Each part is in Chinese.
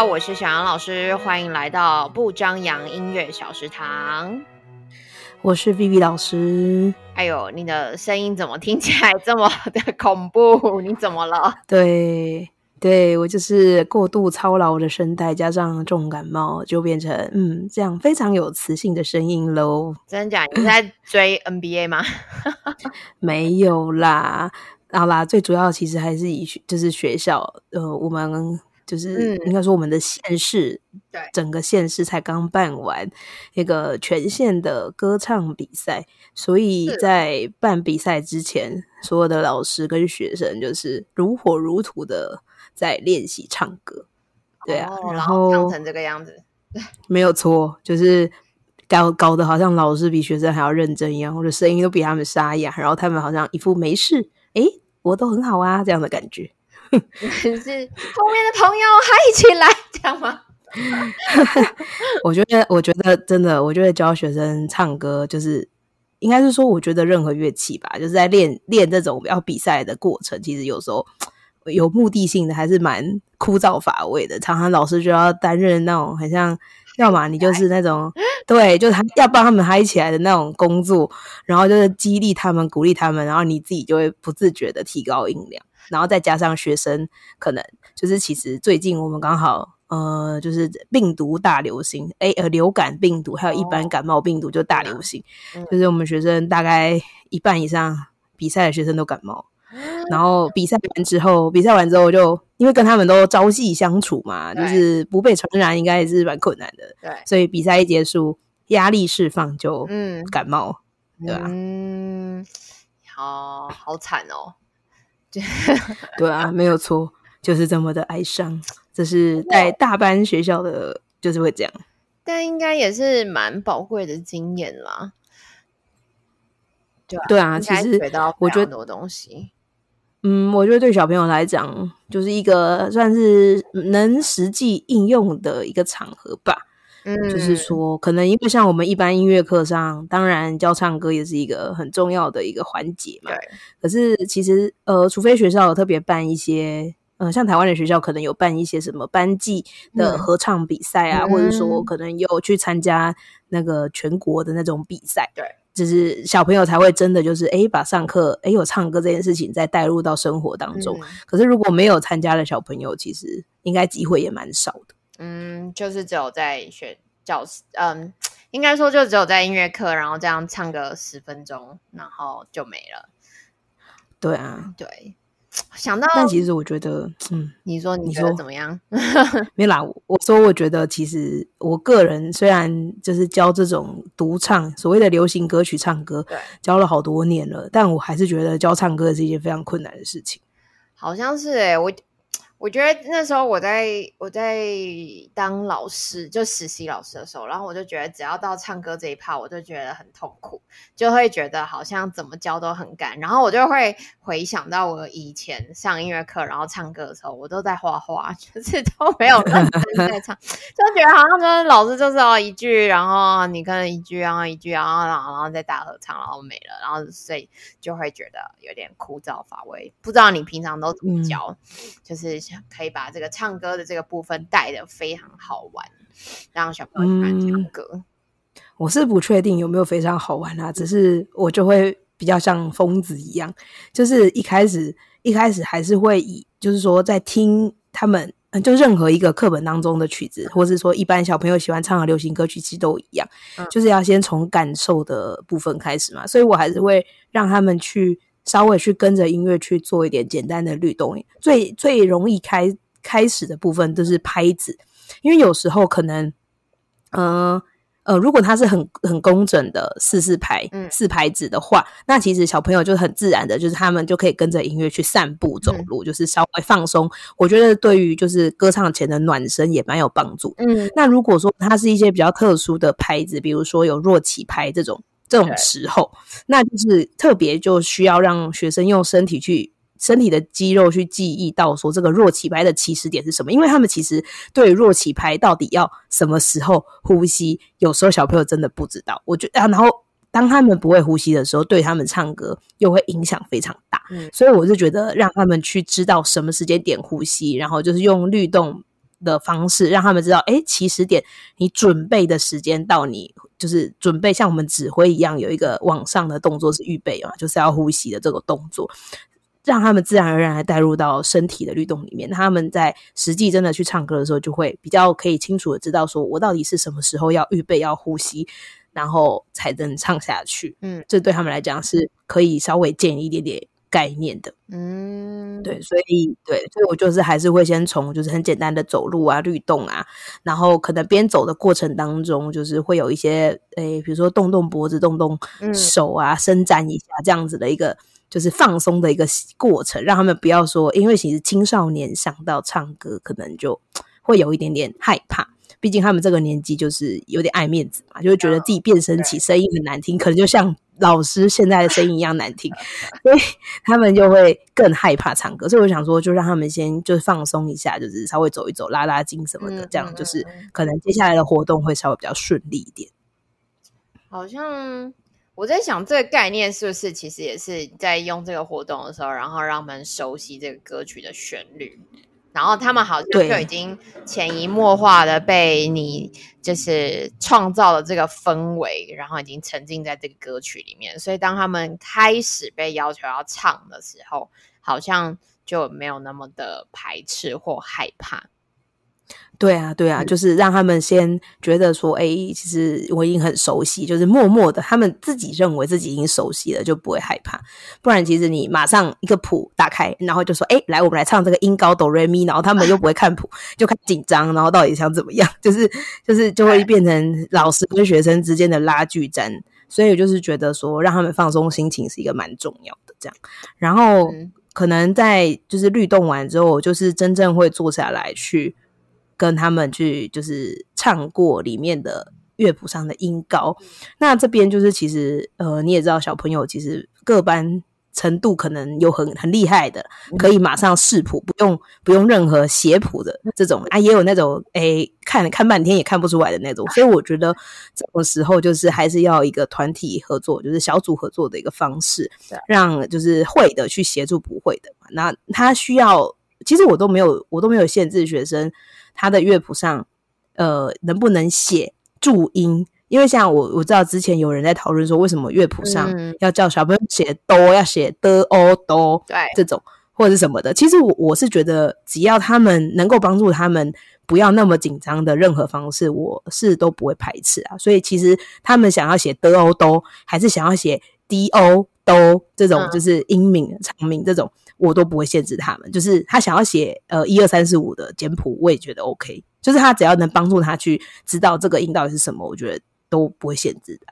好，我是小杨老师，欢迎来到不张扬音乐小食堂。我是 Vivi 老师。哎呦，你的声音怎么听起来这么的恐怖？你怎么了？对，对我就是过度操劳的声带，加上重感冒，就变成嗯这样非常有磁性的声音喽。真假？你在追 NBA 吗？没有啦，好啦，最主要其实还是以就是学校，呃，我们。就是应该说，我们的县市，对整个县市才刚办完一个全县的歌唱比赛，所以在办比赛之前，所有的老师跟学生就是如火如荼的在练习唱歌。对啊，然后唱成这个样子，没有错，就是搞搞得好像老师比学生还要认真一样，或者声音都比他们沙哑，然后他们好像一副没事，诶，我都很好啊这样的感觉。是后面的朋友嗨起来，这样吗？我觉得，我觉得真的，我觉得教学生唱歌，就是应该是说，我觉得任何乐器吧，就是在练练这种要比赛的过程，其实有时候 有目的性的，还是蛮枯燥乏味的。常常老师就要担任那种很像，要么你就是那种对，就是要帮他们嗨起来的那种工作，然后就是激励他们、鼓励他们，然后你自己就会不自觉的提高音量。然后再加上学生，可能就是其实最近我们刚好呃，就是病毒大流行，哎呃，流感病毒还有一般感冒病毒就大流行，就是我们学生大概一半以上比赛的学生都感冒，然后比赛完之后，比赛完之后就因为跟他们都朝夕相处嘛，就是不被传染应该也是蛮困难的，对，所以比赛一结束，压力释放就嗯感冒，对吧？嗯，好好惨哦。对啊，没有错，就是这么的哀伤。这是在大班学校的，就是会这样。但应该也是蛮宝贵的经验啦。对对啊，其实我觉得很多东西。嗯，我觉得对小朋友来讲，就是一个算是能实际应用的一个场合吧。嗯，就是说，可能因为像我们一般音乐课上，当然教唱歌也是一个很重要的一个环节嘛。对。可是其实，呃，除非学校有特别办一些，呃，像台湾的学校可能有办一些什么班级的合唱比赛啊，或者说可能有去参加那个全国的那种比赛。对。就是小朋友才会真的就是，哎，把上课，哎，有唱歌这件事情再带入到生活当中。可是如果没有参加的小朋友，其实应该机会也蛮少的。嗯，就是只有在学教室，嗯，应该说就只有在音乐课，然后这样唱个十分钟，然后就没了。对啊，对，想到，但其实我觉得，嗯，你说你说怎么样？没啦，我说我觉得其实我个人虽然就是教这种独唱，所谓的流行歌曲唱歌，教了好多年了，但我还是觉得教唱歌是一件非常困难的事情。好像是哎，我。我觉得那时候我在我在当老师，就实习老师的时候，然后我就觉得只要到唱歌这一趴，我就觉得很痛苦，就会觉得好像怎么教都很干。然后我就会回想到我以前上音乐课，然后唱歌的时候，我都在画画，就是都没有认真在唱，就觉得好像就是老师就是哦一句，然后你可能一句，然后一句，然后然后然后再大合唱，然后没了，然后所以就会觉得有点枯燥乏味。不知道你平常都怎么教，就是。可以把这个唱歌的这个部分带的非常好玩，让小朋友喜欢唱歌。我是不确定有没有非常好玩啊，只是我就会比较像疯子一样，就是一开始一开始还是会以就是说在听他们，就任何一个课本当中的曲子，或是说一般小朋友喜欢唱的流行歌曲，其实都一样，就是要先从感受的部分开始嘛，所以我还是会让他们去。稍微去跟着音乐去做一点简单的律动，最最容易开开始的部分就是拍子，因为有时候可能，呃呃，如果它是很很工整的四四拍四拍子的话，那其实小朋友就很自然的，就是他们就可以跟着音乐去散步走路，就是稍微放松。我觉得对于就是歌唱前的暖身也蛮有帮助。嗯，那如果说它是一些比较特殊的拍子，比如说有弱起拍这种。这种时候，那就是特别就需要让学生用身体去身体的肌肉去记忆到说这个弱起拍的起始点是什么，因为他们其实对弱起拍到底要什么时候呼吸，有时候小朋友真的不知道。我觉得，然后当他们不会呼吸的时候，对他们唱歌又会影响非常大。所以我就觉得让他们去知道什么时间点呼吸，然后就是用律动。的方式，让他们知道，哎，起始点，你准备的时间到，你就是准备像我们指挥一样，有一个往上的动作是预备啊，就是要呼吸的这个动作，让他们自然而然的带入到身体的律动里面。他们在实际真的去唱歌的时候，就会比较可以清楚的知道，说我到底是什么时候要预备要呼吸。然后才能唱下去，嗯，这对他们来讲是可以稍微建一点点概念的，嗯，对，所以对，所以我就是还是会先从就是很简单的走路啊、律动啊，然后可能边走的过程当中，就是会有一些诶，比如说动动脖子、动动手啊、伸展一下这样子的一个就是放松的一个过程，让他们不要说，因为其实青少年想到唱歌，可能就会有一点点害怕。毕竟他们这个年纪就是有点爱面子嘛，就会觉得自己变声起声音很难听，可能就像老师现在的声音一样难听，所以他们就会更害怕唱歌。所以我想说，就让他们先就是放松一下，就是稍微走一走、拉拉筋什么的，这样就是可能接下来的活动会稍微比较顺利一点。好像我在想，这个概念是不是其实也是在用这个活动的时候，然后让他们熟悉这个歌曲的旋律。然后他们好像就已经潜移默化的被你就是创造了这个氛围，然后已经沉浸在这个歌曲里面，所以当他们开始被要求要唱的时候，好像就没有那么的排斥或害怕。对啊，对啊，就是让他们先觉得说，哎，其实我已经很熟悉，就是默默的，他们自己认为自己已经熟悉了，就不会害怕。不然，其实你马上一个谱打开，然后就说，哎，来，我们来唱这个音高哆瑞咪，然后他们又不会看谱，就开始紧张，然后到底想怎么样？就是就是就会变成老师跟学生之间的拉锯战。所以，就是觉得说，让他们放松心情是一个蛮重要的。这样，然后可能在就是律动完之后，就是真正会坐下来去。跟他们去就是唱过里面的乐谱上的音高，那这边就是其实呃你也知道小朋友其实各班程度可能有很很厉害的，可以马上视谱，不用不用任何写谱的这种啊，也有那种诶看看半天也看不出来的那种，所以我觉得这种时候就是还是要一个团体合作，就是小组合作的一个方式，让就是会的去协助不会的，那他需要其实我都没有我都没有限制学生。他的乐谱上，呃，能不能写注音？因为像我我知道之前有人在讨论说，为什么乐谱上要叫小朋友写哆，要写的哦哆，对这种或者是什么的。其实我我是觉得，只要他们能够帮助他们不要那么紧张的任何方式，我是都不会排斥啊。所以其实他们想要写的哦哆，还是想要写 d o 哆这种，就是英名长名这种。我都不会限制他们，就是他想要写呃一二三四五的简谱，我也觉得 OK。就是他只要能帮助他去知道这个音到底是什么，我觉得都不会限制的。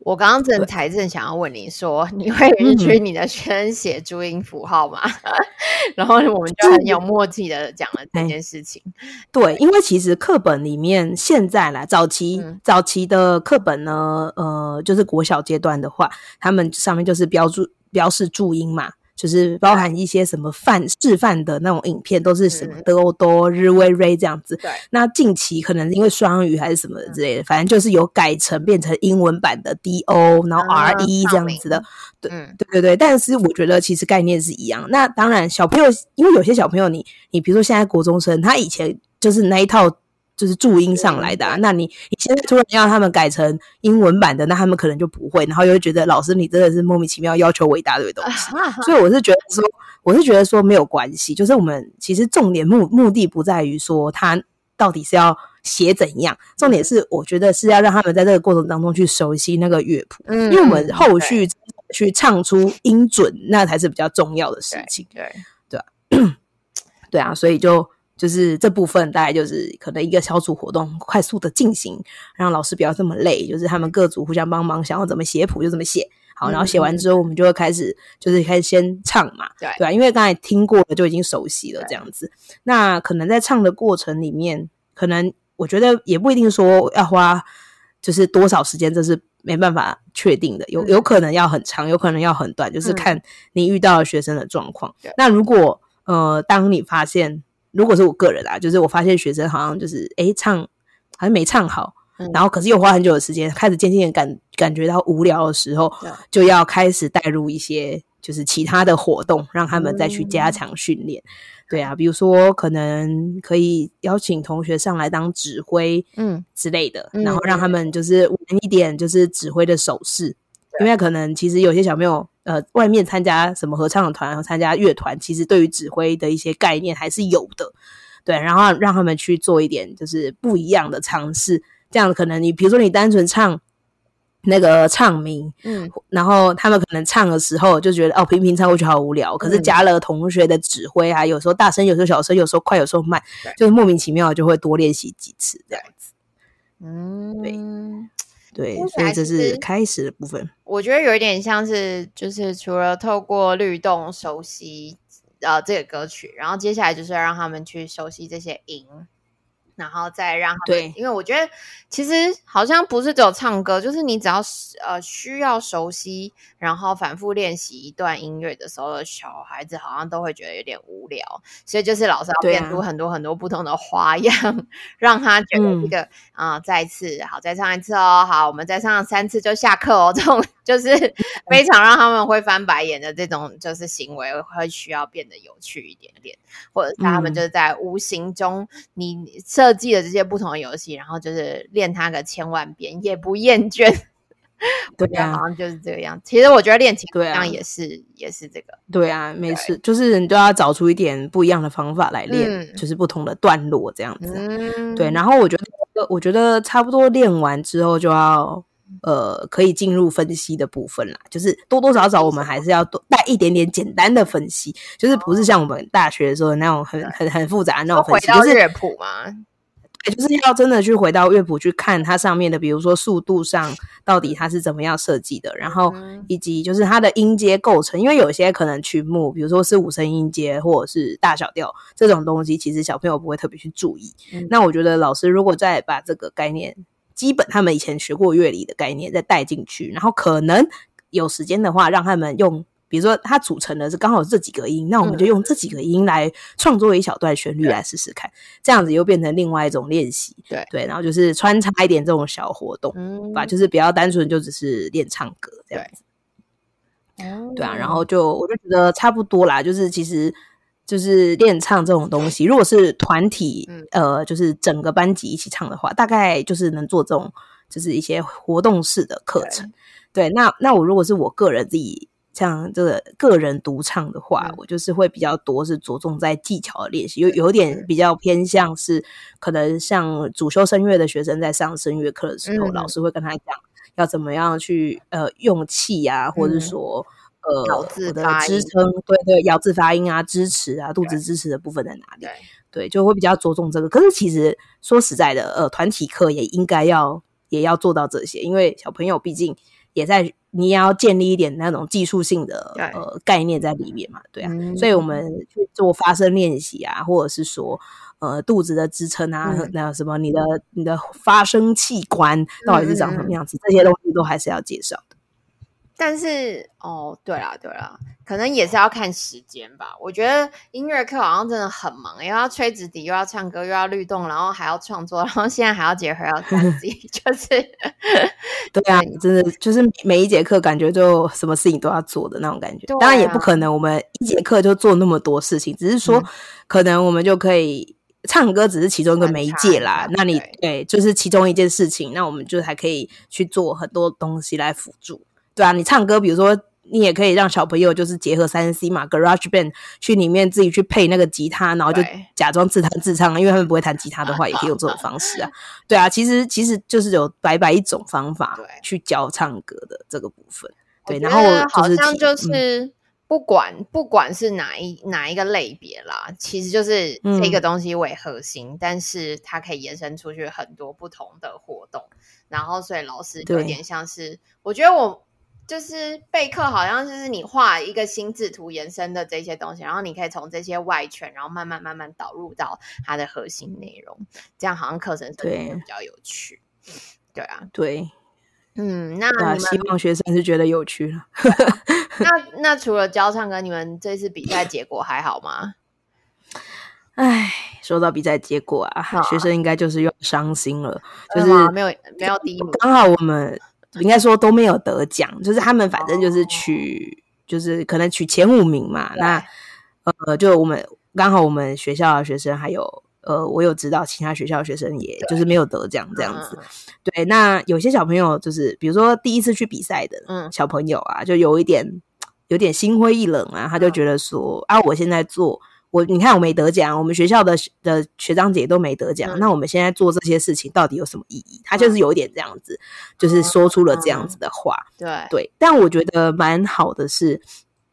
我刚刚正才正想要问你说，你会允许你的学生写注音符号吗？然后我们就很有默契的讲了这件事情。对，因为其实课本里面现在啦早期早期的课本呢，呃，就是国小阶段的话，他们上面就是标注标示注音嘛。就是包含一些什么范示范的那种影片，都是什么德欧多日威瑞这样子。对，那近期可能因为双语还是什么之类的，反正就是有改成变成英文版的 D O，然后 R E 这样子的。对，对对对。但是我觉得其实概念是一样。那当然，小朋友因为有些小朋友，你你比如说现在国中生，他以前就是那一套。就是注音上来的，那你你现在突然要他们改成英文版的，那他们可能就不会，然后又会觉得老师你真的是莫名其妙要求我一大堆东西，所以我是觉得说，我是觉得说没有关系，就是我们其实重点目目的不在于说他到底是要写怎样，重点是我觉得是要让他们在这个过程当中去熟悉那个乐谱，因为我们后续去唱出音准，那才是比较重要的事情，对对吧？对啊，所以就。就是这部分大概就是可能一个小组活动，快速的进行，让老师不要这么累。就是他们各组互相帮忙，想要怎么写谱就怎么写。好，然后写完之后，我们就会开始，就是开始先唱嘛，对对吧？因为刚才听过了，就已经熟悉了这样子。那可能在唱的过程里面，可能我觉得也不一定说要花就是多少时间，这是没办法确定的。有有可能要很长，有可能要很短，就是看你遇到学生的状况。那如果呃，当你发现如果是我个人啊，就是我发现学生好像就是哎唱好像没唱好，然后可是又花很久的时间，开始渐渐感感觉到无聊的时候，就要开始带入一些就是其他的活动，让他们再去加强训练。对啊，比如说可能可以邀请同学上来当指挥，嗯。之类的，然后让他们就是玩一点就是指挥的手势，因为可能其实有些小朋友呃外面参加什么合唱团和参加乐团，其实对于指挥的一些概念还是有的。对，然后让他们去做一点就是不一样的尝试，这样可能你比如说你单纯唱。那个唱名，嗯，然后他们可能唱的时候就觉得哦，平平唱过去好无聊。可是加了同学的指挥啊，有时候大声，有时候小声，有时候快，有时候慢，就是莫名其妙就会多练习几次这样子。嗯，对对，所以这是开始的部分。我觉得有一点像是，就是除了透过律动熟悉呃这个歌曲，然后接下来就是要让他们去熟悉这些音。然后再让他对，因为我觉得其实好像不是只有唱歌，就是你只要呃需要熟悉，然后反复练习一段音乐的时候，小孩子好像都会觉得有点无聊，所以就是老师要变出很多很多不同的花样，让他觉得这个啊再次好再唱一次哦，好我们再唱三次就下课哦，这种 就是非常让他们会翻白眼的这种就是行为会需要变得有趣一点点，或者是他们就是在无形中你设。设计的这些不同的游戏，然后就是练它个千万遍也不厌倦。对啊，好像就是这个样。其实我觉得练琴这样也是也是这个。对啊，没事，就是你都要找出一点不一样的方法来练，就是不同的段落这样子。对，然后我觉得，我觉得差不多练完之后就要。呃，可以进入分析的部分啦，就是多多少少我们还是要多带一点点简单的分析，就是不是像我们大学的时候那种很很很复杂的那种分析，就是乐谱嘛，对，就是要真的去回到乐谱去看它上面的，比如说速度上到底它是怎么样设计的，然后以及就是它的音阶构成，因为有些可能曲目，比如说是五声音阶或者是大小调这种东西，其实小朋友不会特别去注意。那我觉得老师如果再把这个概念。基本他们以前学过乐理的概念再带进去，然后可能有时间的话，让他们用，比如说它组成的是刚好这几个音，那我们就用这几个音来创作一小段旋律来试试看，这样子又变成另外一种练习。对对，然后就是穿插一点这种小活动，吧，就是比较单纯就只是练唱歌这样子。对啊，然后就我就觉得差不多啦，就是其实。就是练唱这种东西，如果是团体，呃，就是整个班级一起唱的话，大概就是能做这种，就是一些活动式的课程。对，那那我如果是我个人自己像这个个人独唱的话，我就是会比较多是着重在技巧的练习，有有点比较偏向是可能像主修声乐的学生在上声乐课的时候，老师会跟他讲要怎么样去呃用气啊，或者说。呃，咬字的支撑，对对，咬字发音啊，支持啊，肚子支持的部分在哪里？对，就会比较着重这个。可是其实说实在的，呃，团体课也应该要也要做到这些，因为小朋友毕竟也在，你也要建立一点那种技术性的呃概念在里面嘛，对啊。所以我们去做发声练习啊，或者是说呃肚子的支撑啊，那什么你的你的发声器官到底是长什么样子，这些东西都还是要介绍的。但是哦，对啦对啦，可能也是要看时间吧。我觉得音乐课好像真的很忙，又要吹直笛，又要唱歌，又要律动，然后还要创作，然后现在还要结合要 弹吉，就是 对啊，真的就是每一节课感觉就什么事情都要做的那种感觉。当然也不可能，我们一节课就做那么多事情，只是说可能我们就可以唱歌，只是其中一个媒介啦。那你对，就是其中一件事情，那我们就还可以去做很多东西来辅助。对啊，你唱歌，比如说，你也可以让小朋友就是结合三 C 嘛，Garage Band 去里面自己去配那个吉他，然后就假装自弹自唱，因为他们不会弹吉他的话，也可以用这种方式啊。对啊，其实其实就是有白白一种方法去教唱歌的这个部分。对，然后好像就是不管不管是哪一哪一个类别啦，其实就是这个东西为核心，但是它可以延伸出去很多不同的活动。然后，所以老师有点像是，我觉得我。就是备课，好像就是你画一个心智图延伸的这些东西，然后你可以从这些外圈，然后慢慢慢慢导入到它的核心内容，这样好像课程对比较有趣。对啊，对，嗯，那希望学生是觉得有趣了。那那除了教唱歌，你们这次比赛结果还好吗？哎，说到比赛结果啊，学生应该就是又伤心了，就是没有没有第一名，刚好我们。应该说都没有得奖，就是他们反正就是取就是可能取前五名嘛。那呃，就我们刚好我们学校的学生还有呃，我有知道其他学校的学生，也就是没有得奖这样子。对，那有些小朋友就是比如说第一次去比赛的小朋友啊，就有一点有点心灰意冷啊，他就觉得说啊，我现在做。我你看我没得奖，我们学校的的学长姐都没得奖，那我们现在做这些事情到底有什么意义？他就是有一点这样子，就是说出了这样子的话。对对，但我觉得蛮好的是，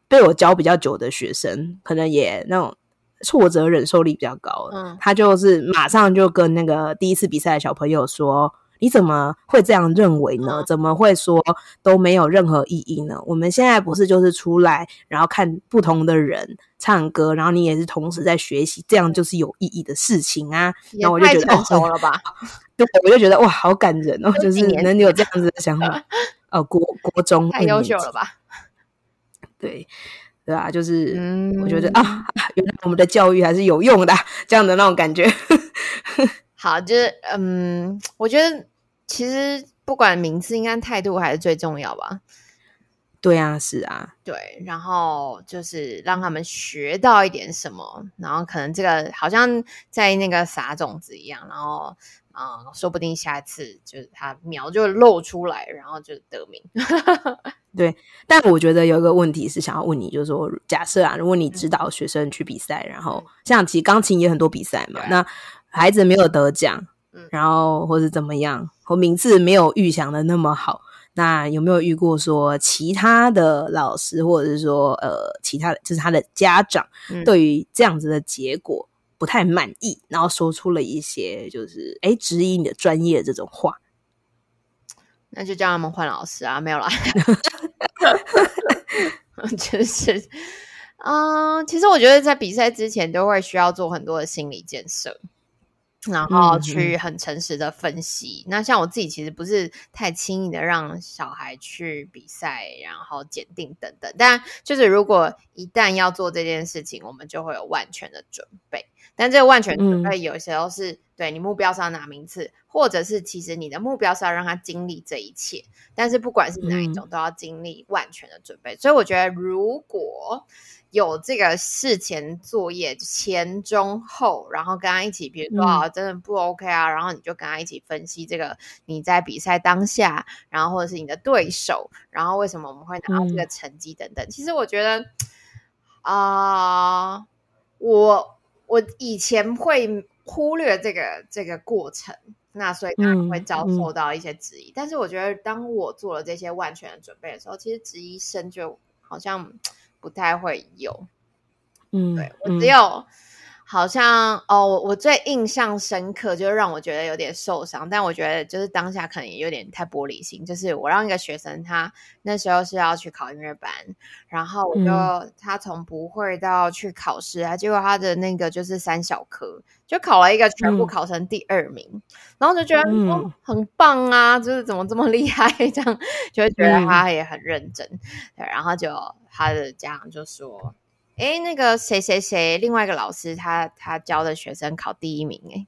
被我教比较久的学生，可能也那种挫折忍受力比较高。嗯，他就是马上就跟那个第一次比赛的小朋友说。你怎么会这样认为呢？怎么会说都没有任何意义呢？我们现在不是就是出来，然后看不同的人唱歌，然后你也是同时在学习，这样就是有意义的事情啊。然后我就觉得哦，熟了吧？对，我就觉得哇，好感人哦，就是能有这样子的想法。呃，国国中太优秀了吧？对，对啊，就是我觉得啊，原来我们的教育还是有用的，这样的那种感觉。好，就是嗯，我觉得其实不管名次，应该态度还是最重要吧。对啊，是啊，对，然后就是让他们学到一点什么，然后可能这个好像在那个撒种子一样，然后啊，说不定下一次就是他苗就露出来，然后就得名。对，但我觉得有一个问题是想要问你，就是说，假设啊，如果你指导学生去比赛，然后像其实钢琴也很多比赛嘛，那。孩子没有得奖，然后或者怎么样，或名次没有预想的那么好，那有没有遇过说其他的老师，或者是说呃，其他的就是他的家长，对于这样子的结果不太满意，然后说出了一些就是哎质疑你的专业这种话，那就叫他们换老师啊，没有啦，就是，嗯，其实我觉得在比赛之前都会需要做很多的心理建设。然后去很诚实的分析。那像我自己其实不是太轻易的让小孩去比赛，然后检定等等。但就是如果一旦要做这件事情，我们就会有万全的准备。但这个万全准备有时候是对你目标是要拿名次，或者是其实你的目标是要让他经历这一切。但是不管是哪一种，都要经历万全的准备。所以我觉得如果。有这个事前作业前中后，然后跟他一起，比如说啊，真的不 OK 啊，然后你就跟他一起分析这个你在比赛当下，然后或者是你的对手，然后为什么我们会拿到这个成绩等等。其实我觉得啊，我我以前会忽略这个这个过程，那所以他会遭受到一些质疑。但是我觉得当我做了这些万全的准备的时候，其实质疑声就好像。不太会有，嗯，对我只有好像哦，我我最印象深刻，就是让我觉得有点受伤，但我觉得就是当下可能也有点太玻璃心。就是我让一个学生，他那时候是要去考音乐班，然后我就他从不会到去考试啊，结果他的那个就是三小科，就考了一个全部考成第二名，然后就觉得哦很棒啊，就是怎么这么厉害，这样就会觉得他也很认真，对，然后就。他的家长就说：“哎，那个谁谁谁，另外一个老师，他他教的学生考第一名，哎，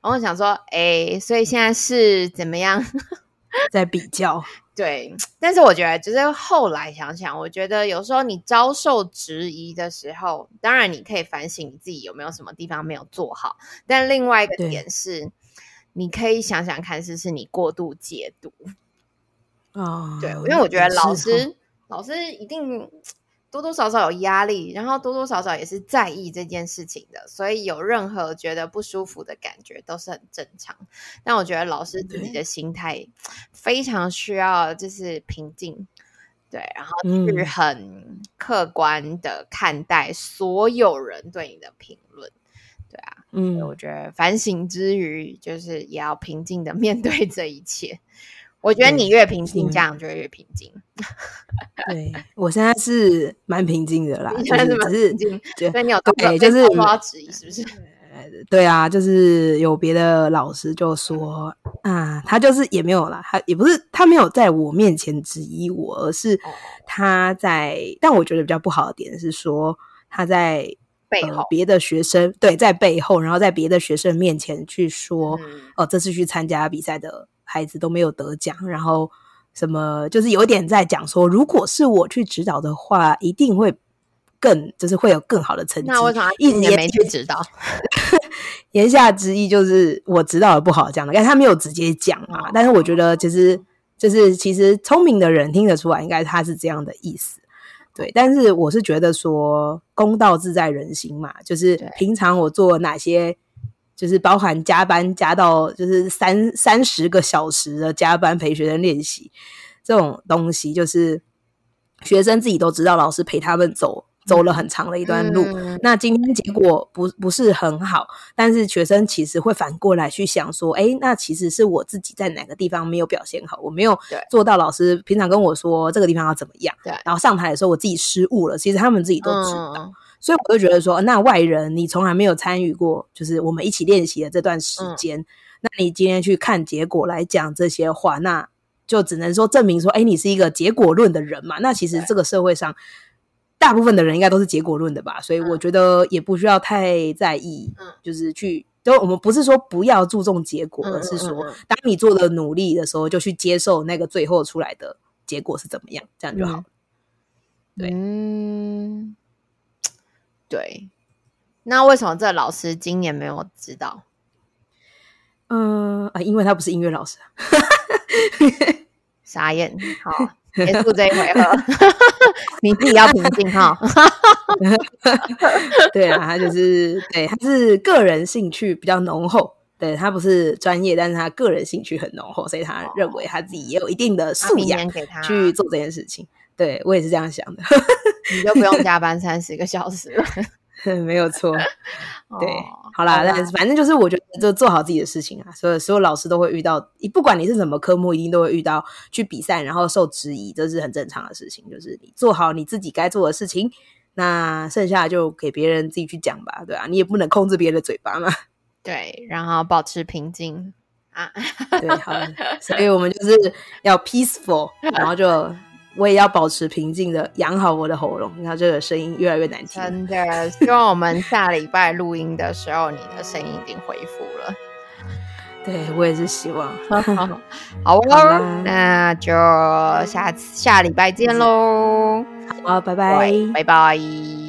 然后想说，哎，所以现在是怎么样 在比较？对，但是我觉得，就是后来想想，我觉得有时候你遭受质疑的时候，当然你可以反省你自己有没有什么地方没有做好，但另外一个点是，你可以想想看，是是你过度解读啊？对，因为我觉得老师。老师一定多多少少有压力，然后多多少少也是在意这件事情的，所以有任何觉得不舒服的感觉都是很正常。但我觉得老师自己的心态非常需要就是平静，对，然后去很客观的看待所有人对你的评论，对啊，嗯，我觉得反省之余，就是也要平静的面对这一切。我觉得你越平静，家长就会越平静。对我现在是蛮平静的啦，就是只是所以你有对，就是要质疑是不是？对啊，就是有别的老师就说啊，他就是也没有啦，他也不是他没有在我面前质疑我，而是他在。但我觉得比较不好的点是说他在背后别的学生对在背后，然后在别的学生面前去说哦，这次去参加比赛的。孩子都没有得奖，然后什么，就是有一点在讲说，如果是我去指导的话，一定会更就是会有更好的成绩。那为什么一直也没去指导？言下之意就是我指导的不好这样的，但他没有直接讲嘛。哦但是我觉得其实就是其实聪明的人听得出来，应该他是这样的意思。对，但是我是觉得说公道自在人心嘛，就是平常我做哪些，就是包含加班加到就是三三十个小时的加班陪学生练习这种东西，就是学生自己都知道，老师陪他们走走了很长的一段路。嗯那今天结果不不是很好，但是学生其实会反过来去想说，哎，那其实是我自己在哪个地方没有表现好，我没有做到老师平常跟我说这个地方要怎么样，对然后上台的时候我自己失误了，其实他们自己都知道，嗯所以我就觉得说，那外人你从来没有参与过，就是我们一起练习的这段时间，那你今天去看结果来讲这些话，那就只能说证明说，哎，你是一个结果论的人嘛。那其实这个社会上大部分的人应该都是结果论的吧，所以我觉得也不需要太在意，嗯就是去。就我们不是说不要注重结果，嗯而是说当你做的努力的时候，就去接受那个最后出来的结果是怎么样，这样就好了。对嗯，对。那为什么这老师今年没有指导？嗯啊，因为他不是音乐老师啊。傻眼，好，结束这一回合，你自己要平静哈。对啊，他就是对，他是个人兴趣比较浓厚。对他不是专业，但是他个人兴趣很浓厚，所以他认为他自己也有一定的素养给他去做这件事情。对我也是这样想的，你就不用加班三十个小时了。没有错。对，哦好啦，好啦但是反正就是我觉得就做好自己的事情啊，所有所有老师都会遇到，不管你是什么科目，一定都会遇到去比赛然后受质疑，这是很正常的事情。就是你做好你自己该做的事情，那剩下就给别人自己去讲吧，对啊，你也不能控制别人的嘴巴嘛。对，然后保持平静啊。对，好了，所以我们就是要 peaceful，然后就我也要保持平静的养好我的喉咙。你看这个声音越来越难听，真的，希望我们下礼拜录音的时候，你的声音已经恢复了。对我也是希望。好哦那就下次下礼拜见喽，好，拜拜。对拜拜。